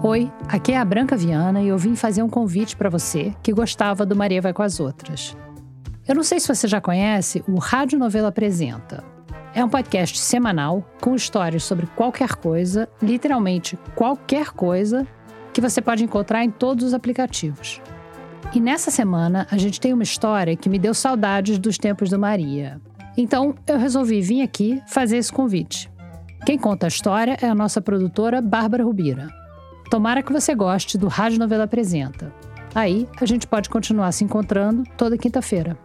Oi, aqui é a Branca Viana e eu vim fazer um convite para você que gostava do Maria Vai com as Outras. Eu não sei se você já conhece o Rádio Novela Apresenta. É um podcast semanal com histórias sobre qualquer coisa, literalmente qualquer coisa, que você pode encontrar em todos os aplicativos. E nessa semana a gente tem uma história que me deu saudades dos tempos do Maria. Então eu resolvi vir aqui fazer esse convite. Quem conta a história é a nossa produtora Bárbara Rubira. Tomara que você goste do Rádio Novela Apresenta. Aí a gente pode continuar se encontrando toda quinta-feira.